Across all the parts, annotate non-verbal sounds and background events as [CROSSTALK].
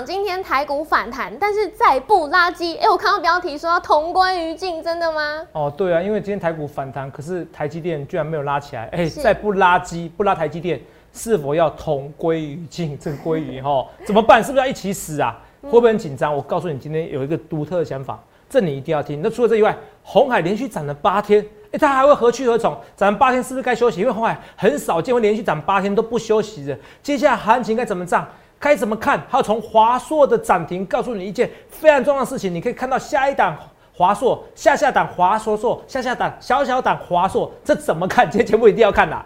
长今天台股反弹，但是再不拉基，哎，我看到标题说要同归于尽，真的吗？哦，对啊，因为今天台股反弹，可是台积电居然没有拉起来，哎，再不拉基，不拉台积电，是否要同归于尽？这个归于哈，[LAUGHS] 怎么办？是不是要一起死啊？会不会很紧张？我告诉你，今天有一个独特的想法，这你一定要听。那除了这以外，红海连续涨了八天。哎，它还会何去何从？涨八天是不是该休息？因为红海很少见会连续涨八天都不休息的。接下来行情该怎么涨？该怎么看？还有从华硕的涨停告诉你一件非常重要的事情，你可以看到下一档华硕，下下档华硕硕，下下档小小档华硕，这怎么看？今天节目一定要看的。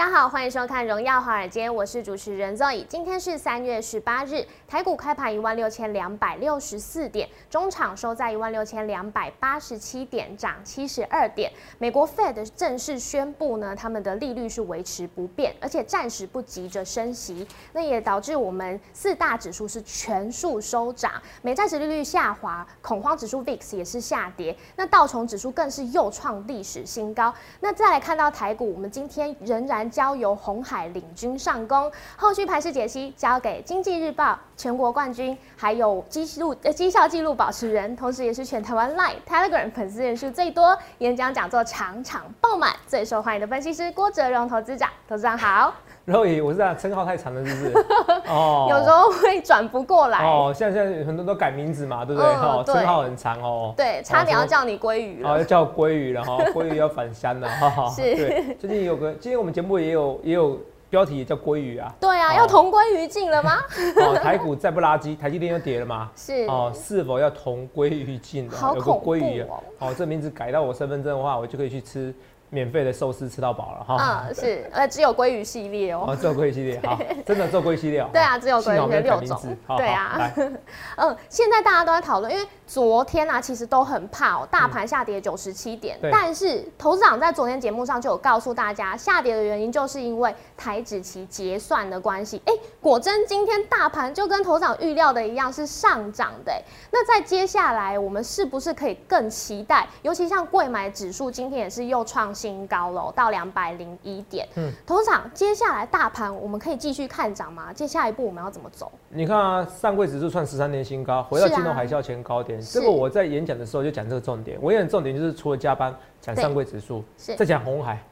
大家好，欢迎收看《荣耀华尔街》，我是主持人 Zoe。今天是三月十八日，台股开盘一万六千两百六十四点，中场收在一万六千两百八十七点，涨七十二点。美国 Fed 正式宣布呢，他们的利率是维持不变，而且暂时不急着升息。那也导致我们四大指数是全数收涨，美债值利率下滑，恐慌指数 VIX 也是下跌，那道琼指数更是又创历史新高。那再来看到台股，我们今天仍然。交由红海领军上攻，后续排势解析交给经济日报。全国冠军，还有绩录呃绩效记录保持人，同时也是全台湾 Line Telegram 粉丝人数最多，演讲讲座场场爆满，最受欢迎的分析师郭哲荣投资长，投资长好。肉姨，我是这称号太长了，是不是？哦，有时候会转不过来。哦，现在现在很多都改名字嘛，对不对？哦，称号很长哦。对，差点要叫你鲑鱼了。哦，要叫鲑鱼了哈，鲑鱼要返乡了哈。是。对，最近有个，今天我们节目也有也有标题也叫鲑鱼啊。对啊，要同归于尽了吗？[LAUGHS] 哦，台股再不垃圾，台积电又跌了吗？是。哦，是否要同归于尽？好恐怖哦。哦，这名字改到我身份证的话，我就可以去吃。免费的寿司吃到饱了哈，嗯是，呃只有鲑鱼系列哦，哦只有鲑鱼系列，好，真的只有鲑鱼系列哦，对啊只有鲑鱼六种，对啊，[LAUGHS] 嗯现在大家都在讨论，因为。昨天啊，其实都很怕哦，大盘下跌九十七点。但是投资长在昨天节目上就有告诉大家，下跌的原因就是因为台指期结算的关系。哎，果真今天大盘就跟投资长预料的一样是上涨的。那在接下来，我们是不是可以更期待？尤其像贵买指数今天也是又创新高了，到两百零一点。嗯，投资长，接下来大盘我们可以继续看涨吗？接下一步我们要怎么走？你看啊，上柜指数创十三年新高，回到金融海啸前高点。这个我在演讲的时候就讲这个重点，我演讲重点就是除了加班讲上柜指数，再讲红海，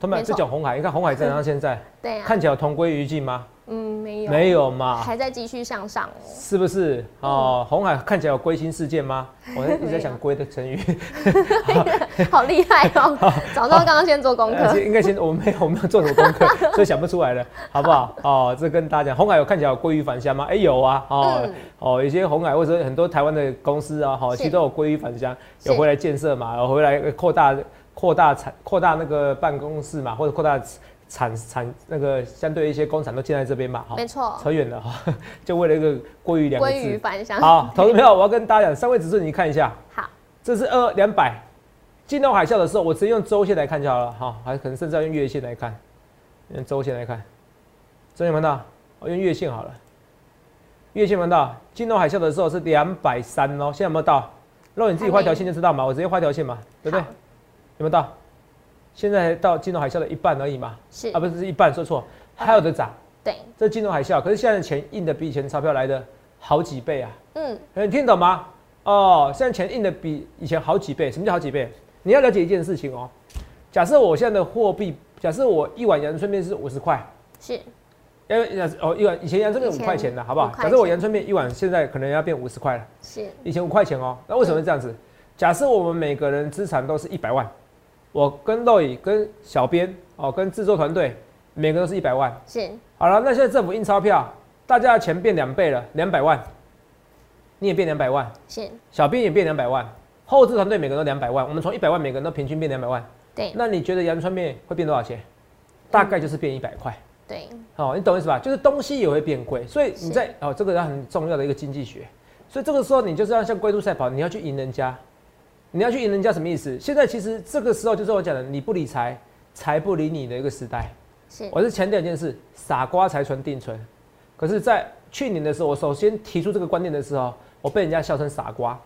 他们在讲红海，你看红海怎样？现在 [LAUGHS] 对啊，看起来同归于尽吗？嗯，没有，没有嘛，还在继续向上哦，是不是？哦，红海看起来有归心事件吗？[LAUGHS] 我一直在想归的成语，[LAUGHS] 好厉害哦！早知道刚刚先做功课，应该先我没有我没有做什么功课，所以想不出来了，好不好？哦，这跟大家讲，红海有看起来有归于返乡吗？哎，有啊，哦哦，有些红海或者很多台湾的公司啊，好，其实都有归于返乡，有回来建设嘛，有回来扩大扩大产扩大那个办公室嘛，或者扩大。产产那个相对一些工厂都建在这边嘛，哈没错，扯远了哈，[LAUGHS] 就为了一个鲑鱼两个字。鲑鱼返乡。好，投资朋友，我要跟大家讲，三位指数你看一下。好，这是二两百，金融海啸的时候，我直接用周线来看就好了哈，还可能甚至要用月线来看，用周线来看，周线看到，我用月线好了，月线看到，金融海啸的时候是两百三哦，现在有没有到？如果你自己画条线就知道嘛，我直接画条线嘛，对不对？有没有到？现在到金融海啸的一半而已嘛，是啊，不是一半，说错，还有的涨。对，这金融海啸，可是现在的钱印的比以前钞票来的好几倍啊。嗯，你听懂吗？哦，现在钱印的比以前好几倍。什么叫好几倍？你要了解一件事情哦。假设我现在的货币，假设我一碗阳春面是五十块，是，因为哦一碗以前阳春面五块钱的好不好？假设我阳春面一碗现在可能要变五十块了，是，以前五块钱哦。那为什么这样子？假设我们每个人资产都是一百万。我跟豆乙、跟小编哦、跟制作团队，每个都是一百万。是。好了，那现在政府印钞票，大家的钱变两倍了，两百万。你也变两百万。是。小编也变两百万，后置团队每个人都两百万，我们从一百万每个人都平均变两百万。对。那你觉得阳春面会变多少钱？大概就是变一百块。对。哦，你懂意思吧？就是东西也会变贵，所以你在哦，这个要很重要的一个经济学。所以这个时候你就是要像龟兔赛跑，你要去赢人家。你要去赢人家什么意思？现在其实这个时候就是我讲的，你不理财，财不理你的一个时代。是，我是强调一件事：傻瓜才存定存。可是，在去年的时候，我首先提出这个观念的时候，我被人家笑成傻瓜。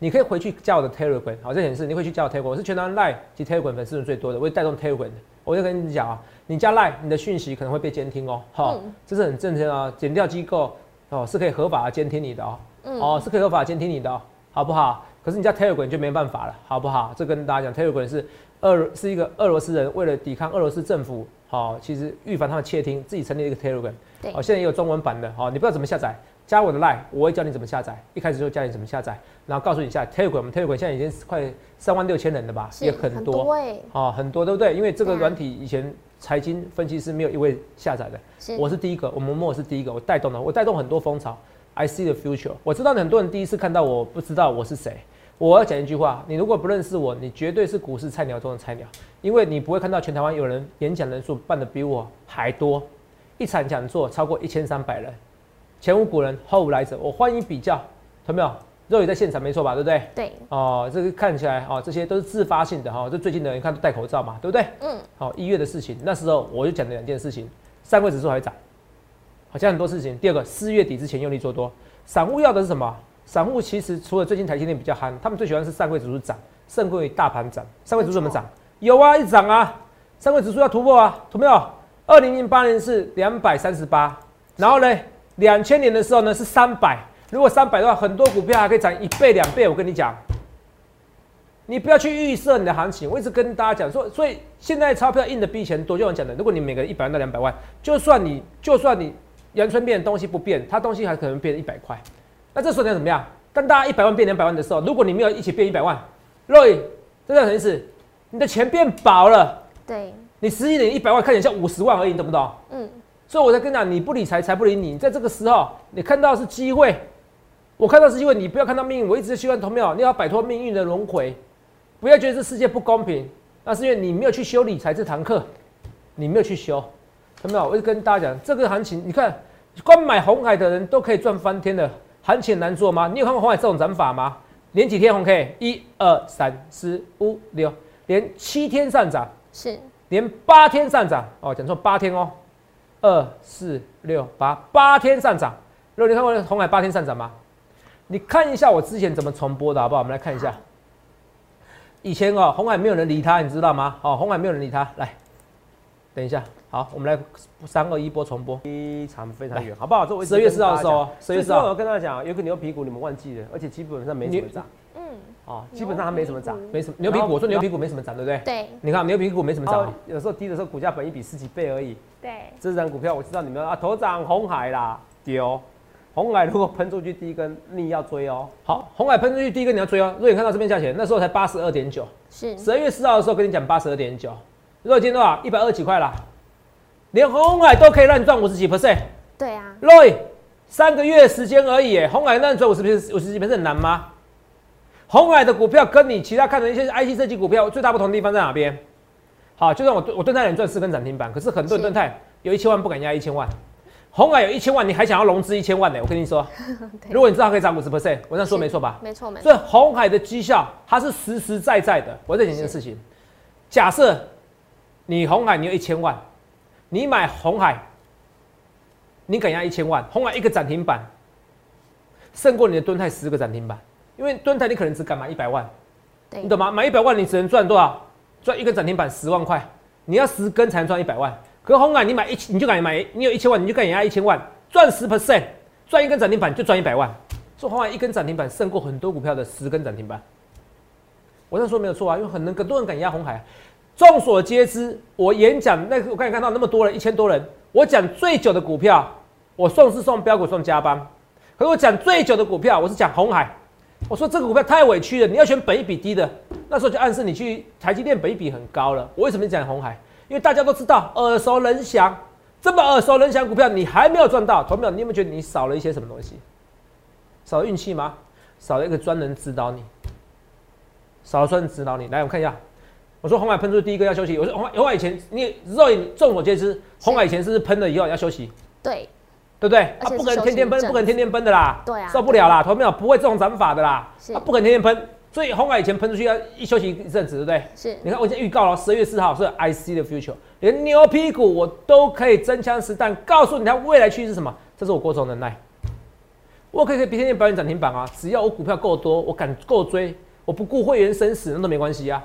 你可以回去加我的 Telegram，好，这显示你会去加我 Telegram，我是全台湾 Line 及 Telegram 粉丝人最多的，我会带动 Telegram 的。我就跟你讲啊，你加 Line，你的讯息可能会被监听哦，好，这是很正常啊。检调机构哦是可以合法的监听你的哦，哦是可以合法监听你的，哦，好不好？可是你加 Telegram 就没办法了，好不好？这跟大家讲，Telegram 是俄是一个俄罗斯人为了抵抗俄罗斯政府，好，其实预防他们窃听，自己成立一个 Telegram，哦，现在也有中文版的，好，你不知道怎么下载。加我的 line，我会教你怎么下载。一开始就教你怎么下载，然后告诉你一下 Telegram，Telegram 现在已经快三万六千人了吧，也很多，哦，很多对不对？因为这个软体以前财经分析师没有一位下载的，我是第一个，我们莫是第一个，我带动了，我带动很多风潮。I see the future，我知道很多人第一次看到我不知道我是谁。我要讲一句话，你如果不认识我，你绝对是股市菜鸟中的菜鸟，因为你不会看到全台湾有人演讲人数办的比我还多，一场讲座超过一千三百人。前无古人后无来者，我欢迎比较，有没有？肉也在现场，没错吧？对不对？对。哦，这个看起来哦，这些都是自发性的哈。这最近的人看都戴口罩嘛，对不对？嗯。好，一月的事情，那时候我就讲了两件事情：三位指数还涨，好像很多事情。第二个，四月底之前用力做多，散户要的是什么？散户其实除了最近台积电比较憨，他们最喜欢是上柜指数涨，胜过于大盘涨。上柜指数怎么涨？有啊，一涨啊，上柜指数要突破啊，懂没有？二零零八年是两百三十八，然后呢？两千年的时候呢是三百，如果三百的话，很多股票还可以涨一倍两倍。我跟你讲，你不要去预设你的行情。我一直跟大家讲说，所以现在钞票印的比以前多。就我讲的，如果你每个人一百万到两百万，就算你就算你阳春变东西不变，它东西还可能变一百块。那这时候你要怎么样？当大家一百万变两百万的时候，如果你没有一起变一百万，Roy，这叫什么意思？你的钱变薄了。对。你十一年一百万看起来像五十万而已，懂不懂？嗯。所以我在跟你讲，你不理财，财不理你。在这个时候，你看到是机会，我看到是机会，你不要看到命运。我一直希望同没有，你要摆脱命运的轮回，不要觉得这世界不公平。那是因为你没有去修理财这堂课，你没有去修，同没有？我就跟大家讲，这个行情，你看，光买红海的人都可以赚翻天的，行情难做吗？你有看过红海这种涨法吗？连几天红 K？一二三四五六，连七天上涨，是连八天上涨哦，讲错八天哦。二四六八八天上涨，如果你看过红海八天上涨吗？你看一下我之前怎么重播的好不好？我们来看一下，以前哦红海没有人理他，你知道吗？哦红海没有人理他，来，等一下，好，我们来三二一波重播，非常非常远，好不好？这十月四号的时候，十月四号我跟大家讲，有个牛皮股你们忘记了，而且基本上没怎么涨。哦，基本上它没什么涨，没什么牛皮股。我说牛皮股没什么涨，对不对？对。你看牛皮股没什么涨，有时候低的时候股价本一比十几倍而已。对。这张股票我知道你们啊，头涨红海啦，丢。红海如果喷出去第一根，你要追哦。好，红海喷出去第一根你要追哦。如果你看到这边价钱，那时候才八十二点九。是。十二月四号的时候跟你讲八十二点九，如果今天多少？一百二几块啦。连红海都可以让你赚五十几 percent。对啊。Roy，三个月时间而已，红海让你赚五十 percent，五十几 percent 很难吗？红海的股票跟你其他看的一些 IC 设计股票最大不同的地方在哪边？好，就算我我盾泰能赚四根涨停板，可是很多人盾泰有一千万不敢压一千万，红海有一千万，你还想要融资一千万呢？我跟你说，[LAUGHS] 如果你知道可以涨五十 percent，我这样说没错吧？没错没错。所以红海的绩效它是实实在在的。我再讲一件事情，假设你红海你有一千万，你买红海，你敢压一千万，红海一个涨停板胜过你的盾泰十个涨停板。因为蹲台你可能只敢买一百万，你懂吗？买一百万你只能赚多少？赚一根涨停板十万块，你要十根才能赚一百万。可红海你买一千你就敢买，你有一千万你就敢压一千万，赚十 percent，赚一根涨停板就赚一百万。说红海一根涨停板胜过很多股票的十根涨停板，我这样说没有错啊，因为很能很多人敢压红海。众所皆知，我演讲那我刚才看到那么多人一千多人，我讲最久的股票，我送是送标股送加班，可是我讲最久的股票，我是讲红海。我说这个股票太委屈了，你要选本一比低的，那时候就暗示你去台积电本一比很高了。我为什么讲红海？因为大家都知道耳熟能详，这么耳熟能详股票你还没有赚到，同没有？你有没有觉得你少了一些什么东西？少了运气吗？少了一个专人指导你，少了专人指导你。来，我们看一下。我说红海喷出第一个要休息。我说红海红海以前你肉眼众所皆知，红海以前是不是喷了以后要休息？对。对不对？他不可能天天喷，不可能天天喷的啦。对啊，受不了啦，投票不会这种涨法的啦。他不可能天天喷，所以红海以前喷出去要一休息一阵子，对不对？是。你看我已经预告了，十二月四号是 IC 的 future，连牛屁股我都可以真枪实弹告诉你，它未来趋势是什么？这是我郭总能耐。我可以可以天天表演涨停板啊，只要我股票够多，我敢够追，我不顾会员生死那都没关系啊。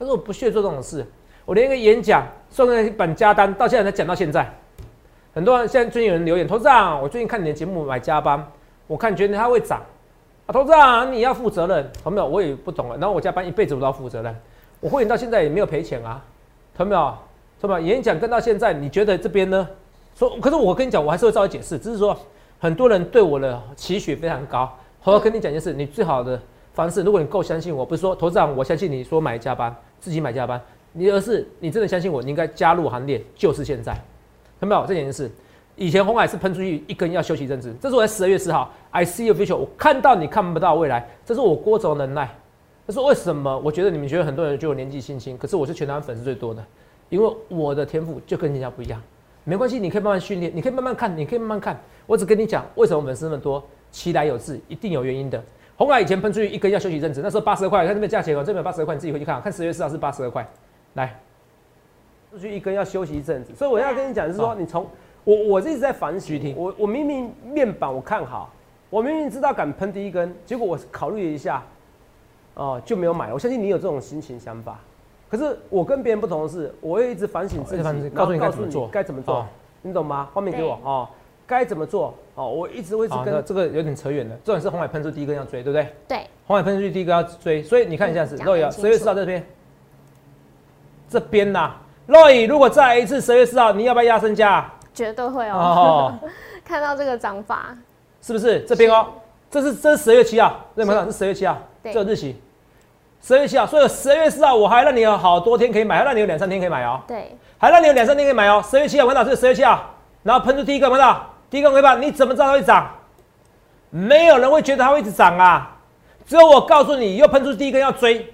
但是我不屑做这种事，我连一个演讲送个板加单，到现在才讲到现在。很多人现在最近有人留言，投资长，我最近看你的节目买加班，我看觉得它会涨啊，投资长你要负责任，有没有？我也不懂了。然后我加班一辈子我都要负责任，我会员到现在也没有赔钱啊，有没有？是吧？演讲跟到现在，你觉得这边呢？说，可是我跟你讲，我还是会稍微解释，只是说很多人对我的期许非常高。我要跟你讲一件事，你最好的方式，如果你够相信我，不是说投资长我相信你说买加班自己买加班，你而是你真的相信我，你应该加入行列，就是现在。看到没有？这件事，以前红海是喷出去一根要休息一阵子，这是我在十二月四号，I see your future，我看到你看不到未来，这是我郭总能耐。这是为什么？我觉得你们觉得很多人就有年纪轻轻，可是我是全台湾粉丝最多的。因为我的天赋就跟人家不一样，没关系，你可以慢慢训练，你可以慢慢看，你可以慢慢看。我只跟你讲，为什么粉丝那么多，其来有志，一定有原因的。红海以前喷出去一根要休息一阵子，那时候八十二块，看这边价钱哦，这边八十二块，你自己回去看，看十月四号是八十二块。来，出去一根要休息一阵子，所以我要跟你讲是说，你从我我一直在反省，我我明明面板我看好，我明明知道敢喷第一根，结果我考虑了一下，哦就没有买。我相信你有这种心情想法。可是我跟别人不同的是，我会一直反省自己，告诉你该怎么做，该怎么做，你懂吗？画面给我哦，该怎么做哦？我一直一直跟这个有点扯远了。重点是红海喷出第一根要追，对不对？对，红海喷出去第一根要追，所以你看一下是洛伊啊，十月四号这边，这边呐，洛伊如果再来一次十月四号，你要不要压身价？绝对会哦。[LAUGHS] 看到这个涨法，是不是这边哦？这是这是十月七号，认不认？是十月七号，这个日期。十月七号，所以十月四号我还让你有好多天可以买，还让你有两三天可以买哦。对，还让你有两三天可以买哦。十月七号，看到这是十月七号，然后喷出第一个，看到第一个尾巴，你怎么知道它会涨？没有人会觉得它会一直涨啊，只有我告诉你，又喷出第一根要追。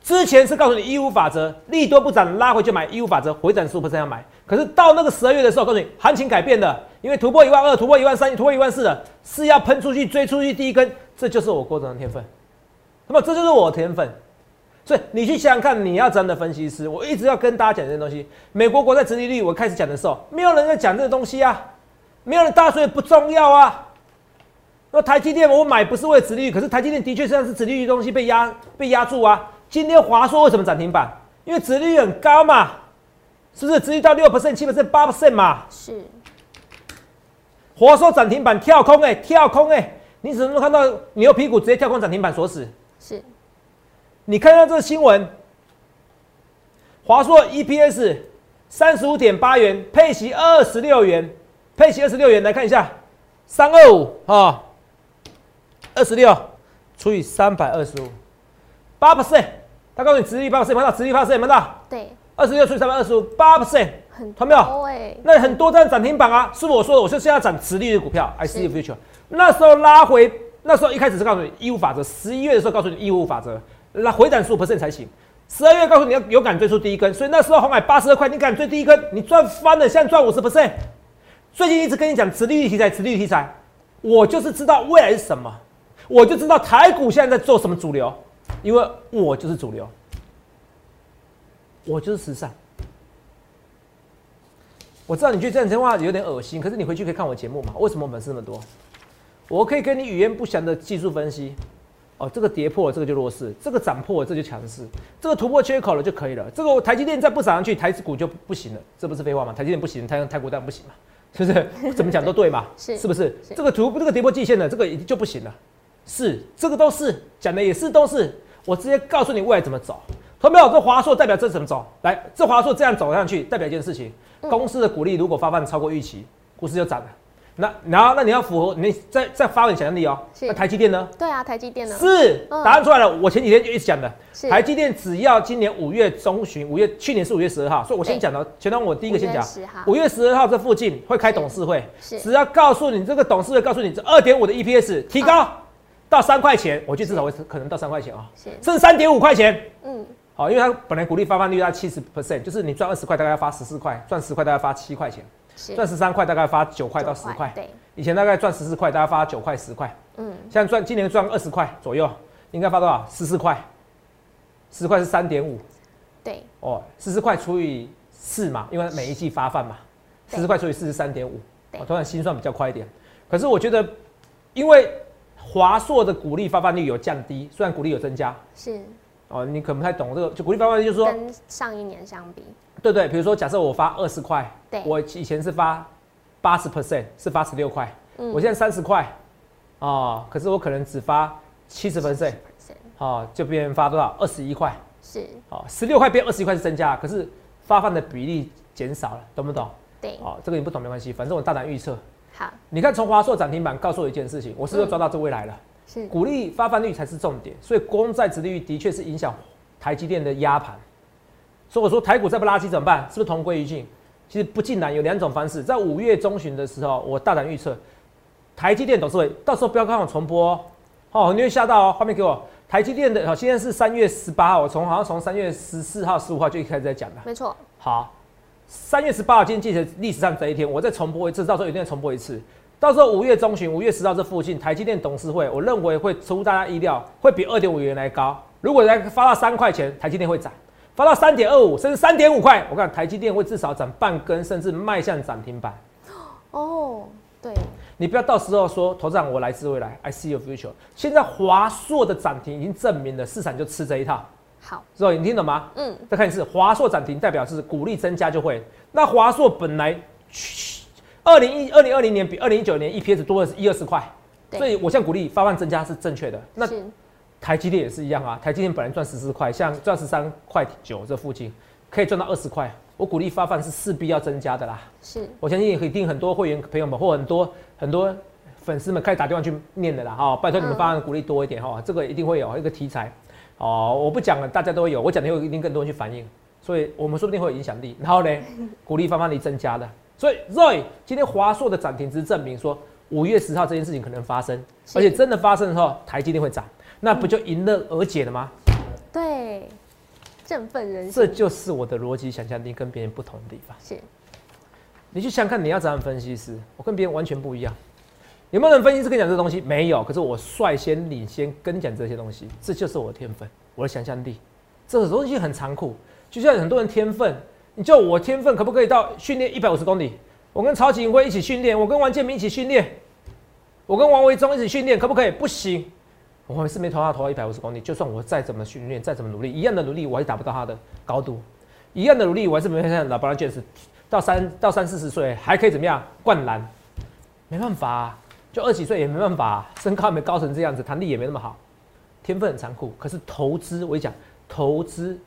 之前是告诉你一五法则，利多不涨拉回就买，一五法则回涨十五要买。可是到那个十二月的时候，告诉你行情改变了，因为突破一万二，突破一万三，突破一万四了，是要喷出去追出去第一根，这就是我郭总的天分。那么这就是我的天分，所以你去想想看，你要真的分析师，我一直要跟大家讲这些东西。美国国债殖利率，我开始讲的时候，没有人在讲这个东西啊，没有人大所以不重要啊。那台积电我买不是为了殖利率，可是台积电的确像是殖利率东西被压被压住啊。今天华硕为什么涨停板？因为殖利率很高嘛，是不是？殖利率到六 percent、七 percent、八 percent 嘛？是。华硕涨停板跳空哎，跳空哎，你只能看到牛皮股直接跳空涨停板锁死？是，你看到这个新闻，华硕 EPS 三十五点八元，配息二十六元，配息二十六元，来看一下，三二五啊，二十六除以三百二十五，八 percent，他告诉你直立八 percent，看到直立八 percent，看到？对，二十六除以三百二十五，八 percent，很看到没有？那很多在涨停板啊，是我说的，我是现在涨直立的股票，I see future，那时候拉回。那时候一开始是告诉你义务法则，十一月的时候告诉你义务法则，那回涨十五 percent 才行。十二月告诉你要有敢追出第一根，所以那时候红海八十二块，你敢追第一根，你赚翻了，现在赚五十 percent。最近一直跟你讲磁力题材，磁力题材，我就是知道未来是什么，我就知道台股现在在做什么主流，因为我就是主流，我就是时尚。我知道你觉得这样讲话有点恶心，可是你回去可以看我节目嘛？为什么粉丝那么多？我可以跟你语言不详的技术分析，哦，这个跌破，这个就弱势；这个涨破，这就强势；这个突破缺口了就可以了。这个台积电再不涨上去，台股就不行了，这不是废话吗？台积电不行，台台股当然不行嘛，是不是？怎么讲都对嘛，是是不是？这个图这个跌破季线的这个就不行了，是这个都是讲的也是都是，我直接告诉你未来怎么走。同没有？这华硕代表这怎么走？来，这华硕这样走上去，代表一件事情：公司的股利如果发放超过预期，股市就涨了。那然后那你要符合你再再发挥想象力哦。那台积电呢？对啊，台积电呢？是答案出来了。我前几天就一直讲的，台积电只要今年五月中旬，五月去年是五月十二号，所以我先讲到，前段我第一个先讲，五月十二号这附近会开董事会，只要告诉你这个董事会告诉你这二点五的 EPS 提高到三块钱，我觉得至少会可能到三块钱啊，甚至三点五块钱。嗯，好，因为它本来股利发放率在七十 percent，就是你赚二十块大概要发十四块，赚十块大概发七块钱。赚十三块，大概发九块到十块。对，以前大概赚十四块，大概发九块十块。嗯，现在赚今年赚二十块左右，应该发多少？十四块，十块是三点五。对，哦，十四块除以四嘛，因为每一季发放嘛，十四块除以四是三点五。对我突然心算比较快一点。可是我觉得，因为华硕的股利发放率有降低，虽然股利有增加是哦，你可能不太懂这个，就股利发放率就是说，跟上一年相比，对对，比如说假设我发二十块，对我以前是发八十 percent，是发十六块，嗯我现在三十块，哦，可是我可能只发七十 percent，是哦，就变成发多少？二十一块，是，哦，十六块变二十一块是增加，可是发放的比例减少了，懂不懂？对，哦，这个你不懂没关系，反正我大胆预测。好你看从华硕涨停板告诉我一件事情，我是不是抓到这未来了？是股利发放率才是重点，所以公债殖利率的确是影响台积电的压盘。所以我说台股再不拉起怎么办？是不是同归于尽？其实不尽然，有两种方式。在五月中旬的时候，我大胆预测，台积电董事会到时候不要看我重播哦，哦，你会吓到哦。画面给我，台积电的，好，现在是三月十八号，我从好像从三月十四号、十五号就一开始在讲了。没错，好，三月十八号，今天记得历史上这一天，我再重播一次，到时候一定要重播一次。到时候五月中旬、五月十号这附近，台积电董事会，我认为会出乎大家意料，会比二点五元来高。如果来发到三块钱，台积电会涨；发到三点二五，甚至三点五块，我看台积电会至少涨半根，甚至迈向涨停板。哦，对，你不要到时候说，头长我来自未来，I see your future。现在华硕的涨停已经证明了市场就吃这一套，好，知道你听懂吗？嗯，再看一次，华硕涨停代表是股利增加就会。那华硕本来二零一二零二零年比二零一九年 EPS 多的是一二十块，所以我现在鼓励发放增加是正确的。那是台积电也是一样啊，台积电本来赚十四块，像赚十三块九这附近可以赚到二十块，我鼓励发放是势必要增加的啦。是，我相信一定很多会员朋友们或很多很多粉丝们开始打电话去念的啦哈、拜托你们嗯发放鼓励多一点哈、这个一定会有一个题材。哦，我不讲了，大家都会有，我讲的会一定更多人去反映，所以我们说不定会有影响力。然后呢，[LAUGHS] 鼓励发放力增加的，所以 Roy 今天华硕的涨停只是证明说五月十号这件事情可能发生，而且真的发生的时候，台积电会涨，那不就迎刃而解了吗？对，振奋人心这，就是我的逻辑想象力跟别人不同的地方。是你去想想看，你要怎样分析师，我跟别人完全不一样。有没有人分析师跟你讲这个东西？没有。可是我率先领先跟你讲这些东西，这就是我的天分，我的想象力。这个东西很残酷，就像很多人天分，你叫我天分可不可以到训练一百五十公里？我跟曹景辉一起训练，我跟王建民一起训练，我跟王维忠一起训练，可不可以？不行，我还是没投他投到一百五十公里。就算我再怎么训练，再怎么努力，一样的努力，我还是达不到他的高度。一样的努力，我还是没像老布朗卷士到三 [LAUGHS] 到三四十岁还可以怎么样灌篮？没办法、啊，就二十几岁也没办法、啊，身高也没高成这样子，弹力也没那么好，天分很残酷。可是投资，我讲，投资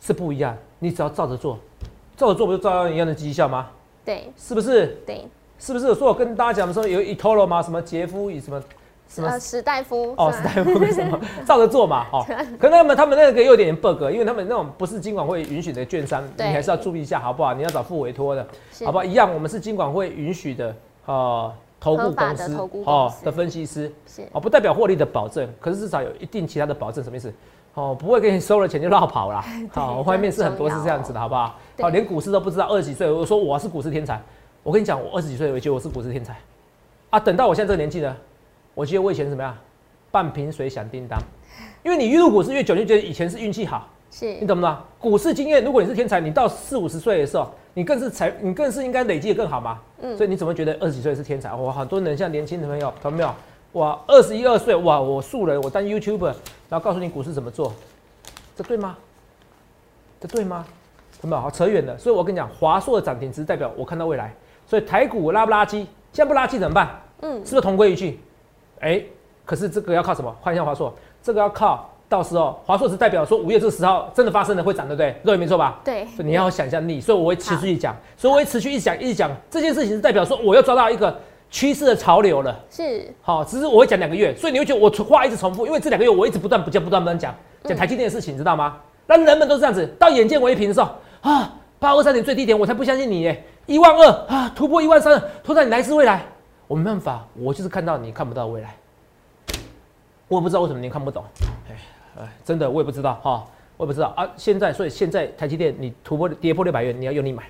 是不一样，你只要照着做，照着做不就照样一样的绩效吗？对是不是？对，是不是？所以我跟大家讲的时候有 eToro 吗？什么杰夫与什么什么？呃，史大夫哦，是吧？是台湾什么？[LAUGHS] 照着做嘛，哦，可能他们他们那个有点 bug，因为他们那种不是金管会允许的券商，你还是要注意一下，好不好？你要找付委托的，好不好？一样，我们是金管会允许的，呃，投顾公司哦的分析师，是。哦，不代表获利的保证，可是至少有一定其他的保证，什么意思？哦，不会给你收了钱就绕跑啦。[LAUGHS] 好，我外面是很多是这样子的，好不好？对好，连股市都不知道，二十几岁我说我是股市天才，我跟你讲，我二十几岁我觉得我是股市天才，啊，等到我现在这个年纪呢，我记得我以前怎么样？半瓶水响叮当，因为你越入股市越久，你就觉得以前是运气好，是你是懂不懂？股市经验，如果你是天才，你到四五十岁的时候，你更是才，你更是应该累积的更好嘛。嗯所以你怎么会觉得二十几岁是天才？哇，很多人像年轻的朋友，懂没有？哇，二十一二岁，哇，我素人，我当 YouTuber，然后告诉你股市怎么做，这对吗？这对吗？懂没有？好扯远了。所以我跟你讲，华硕的涨停只是代表我看到未来。所以台股拉不拉基？现在不拉基怎么办？嗯是不是同归于尽？哎、可是这个要靠什么？换一下华硕，这个要靠到时候华硕是代表说五月这十号真的发生了会涨，对不对？对，没错吧？对所以你要有想象力，所以我会持续讲，所以我会持续一直讲，一直讲这件事情是代表说我要抓到一个趋势的潮流了。是好，只是我会讲两个月，所以你会觉得我话一直重复，因为这两个月我一直不断不断不断不断讲讲台积电的事情，你知道吗？那人们都是这样子，到眼见为凭的时候啊，八二三点最低点，我才不相信你耶，一万二啊，突破一万三，突然你来自未来，我没办法，我就是看到你看不到未来，我也不知道为什么你看不懂，哎哎，真的我也不知道哈、我也不知道啊。现在所以现在台积电你突破跌破六百元，你要用力买，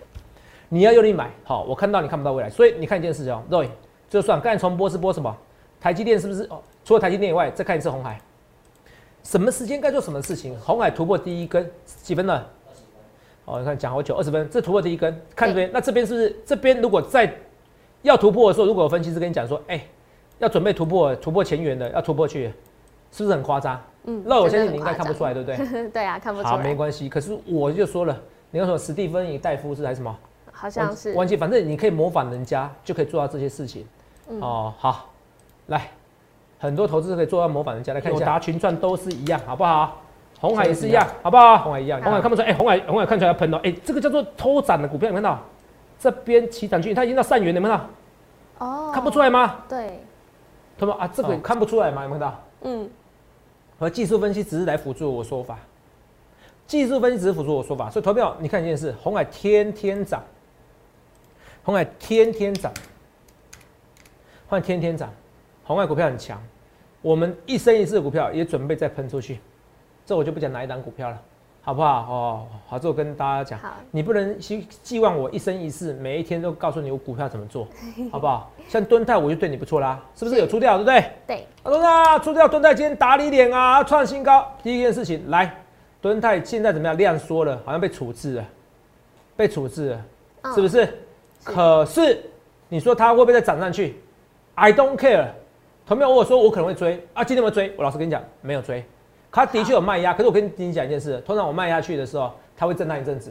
你要用力买，好，我看到你看不到未来，所以你看一件事情哦，Roy，就算刚才重播是播什么？台积电是不是？哦，除了台积电以外，再看一次红海，什么时间该做什么事情？红海突破第一根几分了？哦，你看讲好久，二十分，这突破第一根，看这边，那这边是不是这边如果再要突破的时候，如果有分析师跟你讲说，哎，要准备突破突破前缘的，要突破去，是不是很夸张？嗯，那我相信你应该看不出来，对不对？[LAUGHS] 对啊，看不出来。好，没关系。可是我就说了，你要说史蒂芬与·戴夫是还是什么？好像是。忘记，反正你可以模仿人家，就可以做到这些事情。哦，好，来，很多投资可以做到模仿人家，来看一下，达群赚都是一样，好不好？红海也是一样，好不好？红海一样，红海看不出来，哎，红海红海看出来要喷了，哎，这个叫做偷涨的股票，有看到？这边起涨区，它已经到善元，有没有看到？哦，看不出来吗？对，他们啊，这个看不出来吗？有没有看到？嗯，和技术分析只是来辅助我说法，技术分析只是辅助我说法，所以投票，你看一件事，红海天天涨，红海天天涨，换天天涨，红海股票很强，我们一生一世的股票也准备再喷出去。这我就不讲哪一档股票了，好不好？哦，好，这我跟大家讲，你不能希寄望我一生一世每一天都告诉你我股票怎么做，[LAUGHS] 好不好？像敦泰我就对你不错啦，是不是有出掉，对不对？对。敦泰出掉，敦泰今天打你脸啊，创新高。第一件事情，来，敦泰现在怎么样？量缩了，好像被处置了，被处置了，是不是？可是你说它会不会再涨上去？I don't care。同学我说我可能会追啊，今天有追？我老实跟你讲，没有追。它的确有卖压，可是我跟你讲一件事，通常我卖下去的时候，它会震荡一阵子，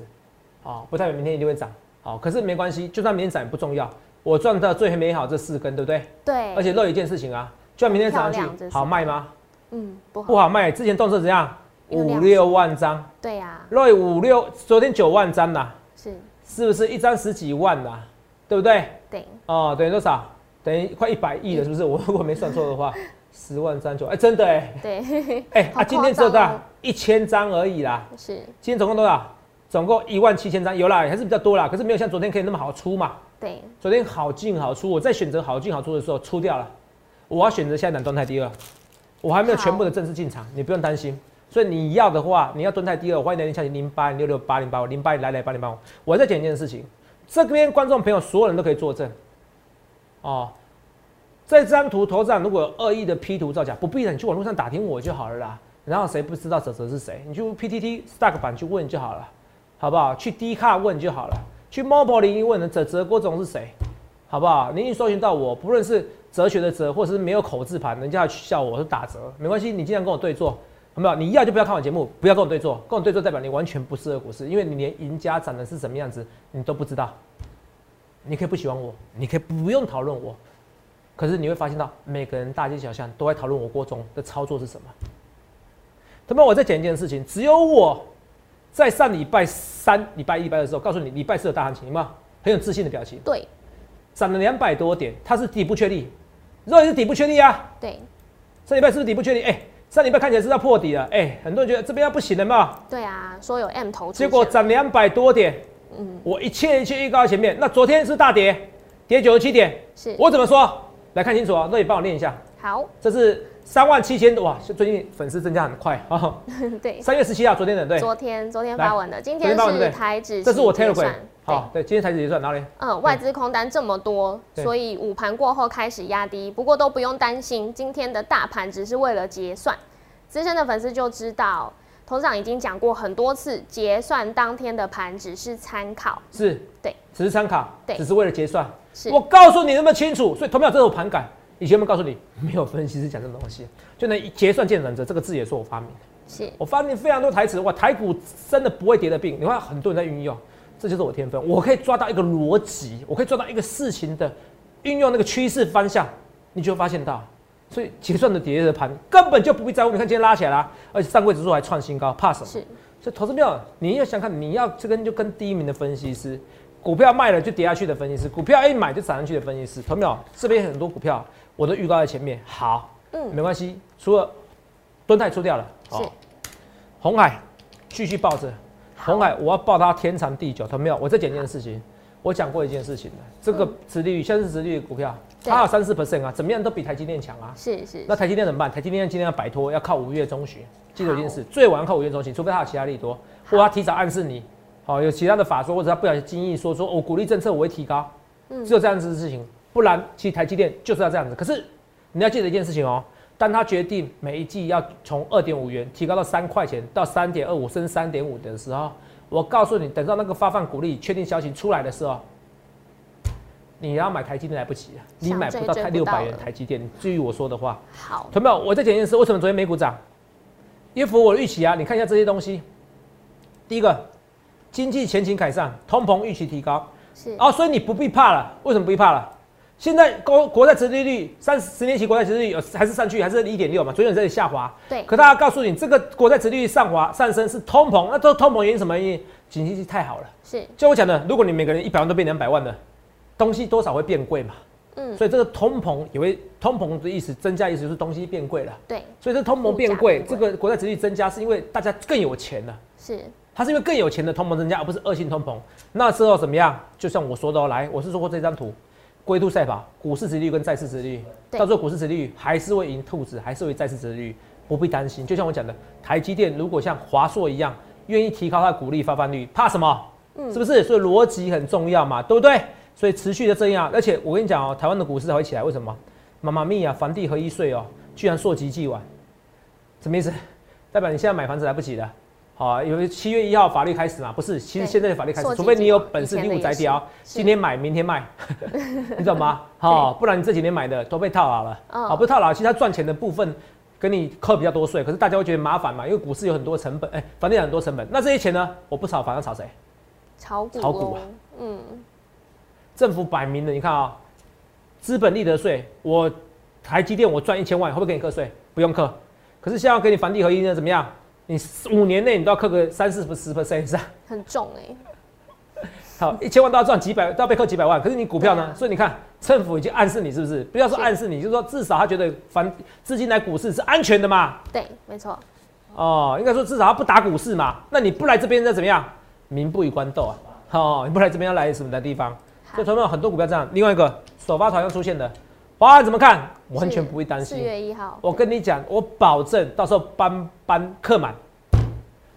啊，不代表明天一定会涨，好，可是没关系，就算明天涨也不重要，我赚到最美好这四根，对不对？对。而且漏一件事情啊，就算明天涨上去，好卖吗？嗯，不好。不好卖，之前动作怎样？五六万张。对呀。漏五六，昨天九万张呐。是。是不是一张十几万呐？对不对？对。哦，等于多少？等于快一百亿了，是不是？我如果没算错的话。十万张就哎，真的哎，对，[LAUGHS] 哎，啊，今天只有多少？一千张而已啦。是，今天总共多少？总共一万七千张，有啦，还是比较多啦。可是没有像昨天可以那么好出嘛。对，昨天好进好出，我在选择好进好出的时候出掉了。我要选择下一档动态第二，我还没有全部的正式进场，你不用担心。所以你要的话，你要蹲泰第二，欢迎来电下去零八零六六八零八五零八零来来八零八五。我再讲一件事情，这边观众朋友所有人都可以作证，哦。在这张图头上如果有恶意的 P 图造假，不必了，你去网络上打听我就好了啦。然后谁不知道泽泽是谁，你就 PTT Stack 版去问就好了，好不好？去 D 卡问就好了，去 Mobile 零一问泽泽郭总是谁，好不好？你一搜寻到我，不论是哲学的哲，或者是没有口字旁，人家要取笑我是打折，没关系，你尽量跟我对坐，好不好？你要就不要看我节目，不要跟我对坐，跟我对坐代表你完全不适合股市，因为你连赢家长的是什么样子你都不知道。你可以不喜欢我，你可以不用讨论我。可是你会发现到每个人大街小巷都在讨论我锅中的操作是什么。他们我再讲一件事情，只有我在上礼拜三、礼拜一、礼拜的时候告诉你，礼拜四的大行情，有没有很有自信的表情？对，涨了两百多点，它是底部确立，肉也是底部确立啊。对，上礼拜是不是底部确立？哎，上礼拜看起来是要破底了，哎，很多人觉得这边要不行了嘛？对啊，说有 M 头，结果涨两百多点，嗯，我一切一切预告在前面。那昨天是大跌，跌九十七点，是我怎么说？来看清楚啊！那你帮我念一下。好，这是三万七千哇！最近粉丝增加很快啊。[LAUGHS] 对，三月十七号，昨天的对。昨天昨天发文的，今天是台指。这是我 Telegram。好，对，今天台指结算哪里？嗯，外资空单这么多，所以午盘过后开始压低。不过都不用担心，今天的大盘只是为了结算。资深的粉丝就知道，头长已经讲过很多次，结算当天的盘只是参考。是，对，只是参考，对，只是为了结算。我告诉你那么清楚，所以投票这种盘感，以前有没有告诉你？[LAUGHS] 没有分析师讲这种东西，就那结算见仁者这个字也是我发明的。是我发明非常多台词，哇，台股真的不会跌的病。你看很多人在运用，这就是我天分，我可以抓到一个逻辑，我可以抓到一个事情的运用那个趋势方向，你就会发现到，所以结算的跌的盘根本就不必在乎。你看今天拉起来了，而且上柜指数还创新高，怕什么？是，所以投资票你要想看，你要这跟就跟第一名的分析师。股票卖了就跌下去的分析师，股票一买就涨上去的分析师，同没有？这边很多股票我都预告在前面。好，嗯，没关系。除了敦泰出掉了，是红海继续抱着，红海我要抱它天长地久，同没有？我再讲一件事情，我讲过一件事情的，这个殖利率，现在是殖利率股票，它有三四 percent 啊，怎么样都比台积电强啊。是是。那台积电怎么办？台积电今天要摆脱，要靠五月中旬。记住一件事，最晚靠五月中旬，除非它有其他利多，或它提早暗示你。好，有其他的法说，或者他不小心轻易说说，我鼓励政策我会提高，只有这样子的事情，不然其实台积电就是要这样子。可是你要记得一件事情哦，当他决定每一季要从二点五元提高到三块钱到三点二五甚至三点五的时候，我告诉你，等到那个发放鼓励确定消息出来的时候，你要买台积电来不及了，你买不到台六百元台积电。至于我说的话，好，同没有？我再讲一件事，为什么昨天美股涨？因为符合我的预期啊！你看一下这些东西，第一个，经济前景改善，通膨预期提高，是哦，所以你不必怕了。为什么不必怕了？现在国国债殖利率三十年期国债殖利率有还是上去，还是一点六嘛？昨天有在下滑。对，可大家告诉你，这个国债殖利率上滑上升是通膨，那这通膨原因什么原因？经济太好了。是就我讲的，如果你每个人一百万都变两百万的，东西多少会变贵嘛？嗯所以这个通膨也会，通膨的意思增加意思就是东西变贵了。对，所以这通膨变贵，这个国债殖利率增加是因为大家更有钱了。是它是因为更有钱的通膨增加，而不是恶性通膨。那之后怎么样？就像我说的哦，来，我是说过这张图，龟兔赛跑，股市殖利率跟债市殖利率，对到最后股市殖利率还是会赢兔子，还是会债市殖利率，不必担心。就像我讲的，台积电如果像华硕一样，愿意提高它的股利发放率，怕什么？嗯是不是？所以逻辑很重要嘛，对不对？所以持续的这样，而且我跟你讲哦，台湾的股市才会起来，为什么？妈妈咪呀，房地合一税哦，居然溯及既往，什么意思？代表你现在买房子来不及了。好、啊，因为七月一号法律开始嘛，不是？其实现在的法律开始，除非你有本事你五摘掉，是今天买明天卖，[LAUGHS] 你懂吗？好、不然你这几年买的都被套牢了。嗯啊，不是套牢，其实它赚钱的部分跟你扣比较多税，可是大家会觉得麻烦嘛，因为股市有很多成本，哎、房地产很多成本，那这些钱呢，我不炒房，要炒谁？炒股炒股啊嗯，政府摆明了，你看啊、资本利得税，我台积电我赚一千万，会不会给你课税？不用课。可是现在要给你房地合一呢，怎么样？你五年内你都要扣个三四十 percent 以上，很重哎，好，一千万都要赚几百，都要被扣几百万。可是你股票呢？啊所以你看，政府已经暗示你是不是？不要说暗示你，就是说至少他觉得反资金来股市是安全的嘛。对，没错，哦，应该说至少他不打股市嘛。那你不来这边，那怎么样？民不与官斗啊。哦，你不来这边要来什么的地方？所以同样很多股票这样。另外一个首发团要出现的，华安怎么看？完全不会担四心。月一号，我跟你讲，我保证到时候班班客满，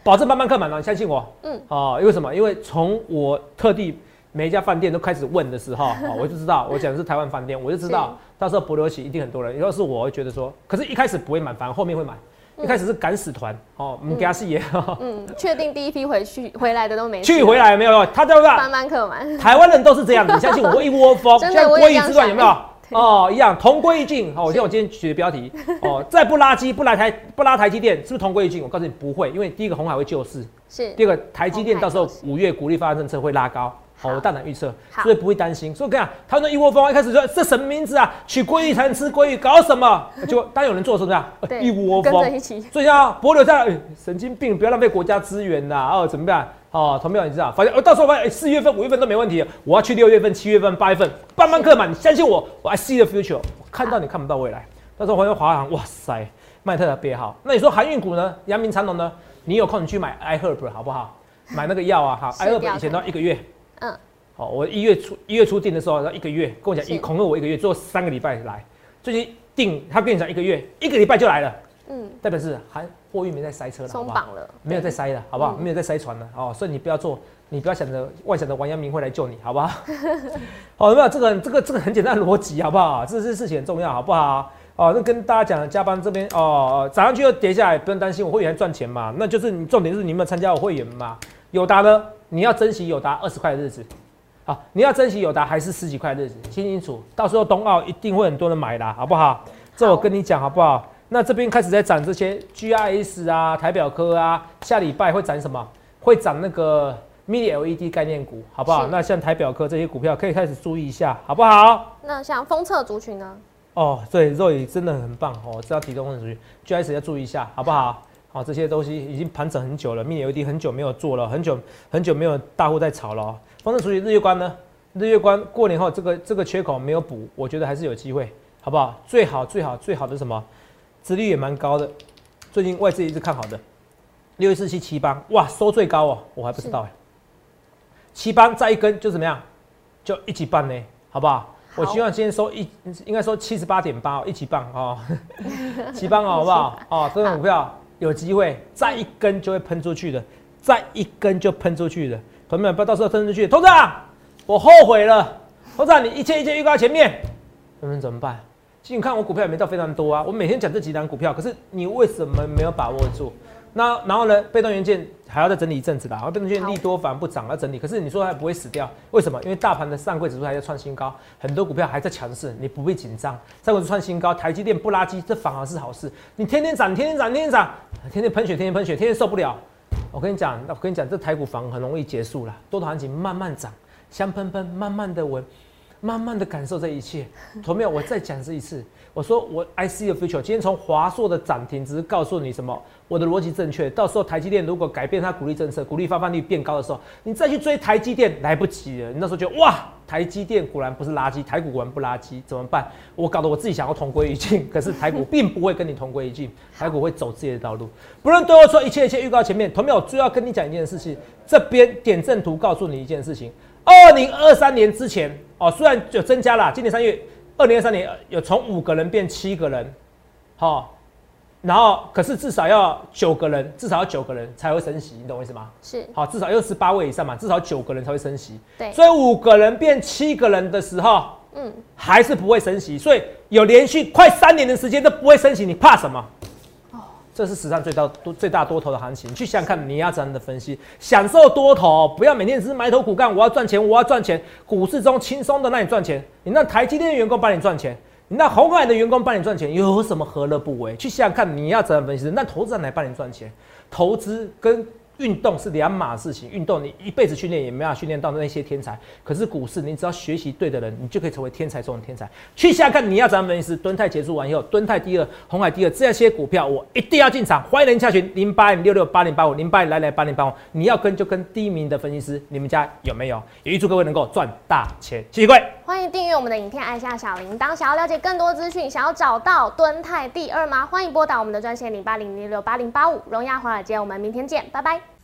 保证班班客满了，你相信我。嗯，哦，因为什么？因为从我特地每一家饭店都开始问的时候，[LAUGHS] 哦，我就知道，我讲的是台湾饭店，我就知道到时候博流起一定很多人。要是我会觉得说，可是一开始不会满，反而后面会满。一开始是赶死团哦，我们给他戏也 [LAUGHS] 嗯，确定第一批回去回来的都没去回来没有？他对不对？班班客满，台湾人都是这样子，你相信我，一窝蜂，[LAUGHS] 像鲑鱼我也这样想之乱有没有？[LAUGHS] 哦，一样同归于尽。哦，我像我今天取的标题，哦，再不拉机不来台不拉台积电，是不是同归于尽？我告诉你不会，因为第一个红海会救市，是第二个台积电到时候五月鼓励发展政策会拉高。好，我大胆预测，所以不会担心。所以我跟你讲，他们那一窝蜂，一开始说这什么名字啊？取鲑鱼才能吃鲑鱼，搞什么？[LAUGHS] 结果当有人做的时候，这样一窝蜂跟着，一起，所以像博流这样，哎神经病，不要浪费国家资源呐！哦，怎么办？哦，同票你知道，反正呃到时候发现，哎，四月份、五月份都没问题，我要去六月份、七月份、八月份，慢慢客满，你相信我，我 I see the future，我看到你看不到未来。到时候回到华航，哇塞，麦特的别好。那你说航运股呢？阳明长隆呢？你有空你去买 iHerb 好不好？买那个药啊，哈是，iHerb 以前都要一个月。嗯，哦，我一月初一月初订的时候要一个月，跟我讲一恐吓我一个月，最后三个礼拜来。最近订他跟你讲一个月，一个礼拜就来了，嗯，代表是还货运没在塞车了？松绑了，没有在塞了，好不好？嗯没有在塞船了哦，所以你不要做，你不要想着妄想着王阳明会来救你，好不好？好，[LAUGHS] 有没有这个这个这个很简单的逻辑，好不好？这这事情很重要，好不好？哦，那跟大家讲，加班这边哦，涨上去又跌下来，不用担心，我会员还赚钱嘛。那就是你重点是你有没有参加我会员嘛？友达呢？你要珍惜友达二十块的日子，好，你要珍惜友达还是十几块的日子，听清楚，到时候冬奥一定会很多人买的，好不好？这我跟你讲好不好？那这边开始在涨这些 GIS 啊、台表科啊，下礼拜会涨什么？会涨那个 Mini LED 概念股，好不好？那像台表科这些股票可以开始注意一下，好不好？那像封测族群呢？哦，对，Roy 真的很棒哦，这道体重控制属于 GIS 要注意一下，好不好？好、这些东西已经盘整很久了，Mini LED 很久没有做了，很久很久没有大户在炒了、哦。方正属于日月光呢？日月光过年后这个这个缺口没有补，我觉得还是有机会，好不好？最好最好最好的是什么？殖利率也蛮高的，最近外资一直看好的，六一四七七八，哇，收最高哦，我还不知道哎。七八再一根就怎么样？就一起半呢，好不好？好我希望今天收一，应该收七十八点八哦，一起棒哦，[LAUGHS] 七棒哦，好不好？[LAUGHS] 哦，这种股票有机会再一根就会喷出去的，再一根就喷出去的，朋友们不要到时候喷出去。董事长，我后悔了，董事长你一切一切预告前面，你们怎么办？其实你看我股票也没到非常多啊，我每天讲这几档股票，可是你为什么没有把握住？那然后呢，被动元件还要再整理一阵子啦。然后被动元件利多反而不涨，要整理。可是你说它不会死掉，为什么？因为大盘的上柜指数还在创新高，很多股票还在强势，你不必紧张。上柜创新高，台积电不垃圾，这反而是好事。你天天涨，天天涨，天天涨，天天喷血，天天喷血，天天受不了。我跟你讲，我跟你讲，这台股房很容易结束了。多头行情慢慢涨，香喷喷，慢慢的闻，慢慢的感受这一切。同没有？我再讲这一次。我说我 I see the future。今天从华硕的涨停，只是告诉你什么？我的逻辑正确。到时候台积电如果改变它鼓励政策，鼓励发放率变高的时候，你再去追台积电来不及了。你那时候觉得哇，台积电果然不是垃圾，台股果然不垃圾，怎么办？我搞得我自己想要同归于尽，可是台股并不会跟你同归于尽，台股会走自己的道路。不论对我说一切一切预告前面，同没有？最要跟你讲一件事情，这边点阵图告诉你一件事情：二零二三年之前哦，虽然有增加了，今年三月。二零二三年有从五个人变七个人，好，然后可是至少要九个人，至少要九个人才会升息，你懂我意思吗？是，好，至少要十八位以上嘛，至少九个人才会升息。对，所以五个人变七个人的时候，嗯，还是不会升息，所以有连续快三年的时间都不会升息，你怕什么？这是史上最大最大多头的行情，去想想看，你要怎样的分析？享受多头，不要每天只是埋头苦干。我要赚钱，我要赚钱。股市中轻松的让你赚钱，你让台积电的员工帮你赚钱，你让红海的员工帮你赚钱，有什么何乐不为？去想想看，你要怎样分析？那投资人来帮你赚钱，投资跟。运动是两码事情，运动你一辈子训练也没法训练到那些天才。可是股市，你只要学习对的人，你就可以成为天才中的天才。去下看你要怎样分析？蹲泰结束完以后，蹲泰第二，红海第二，这些股票我一定要进场。欢迎人下群零八零六六八零八五零八来来八零八五，你要跟就跟第一名的分析师，你们家有没有？也预祝各位能够赚大钱。谢谢各位，欢迎订阅我们的影片，按下小铃铛。想要了解更多资讯，想要找到蹲泰第二吗？欢迎拨打我们的专线零八零六六八零八五。荣耀华尔街，我们明天见，拜拜。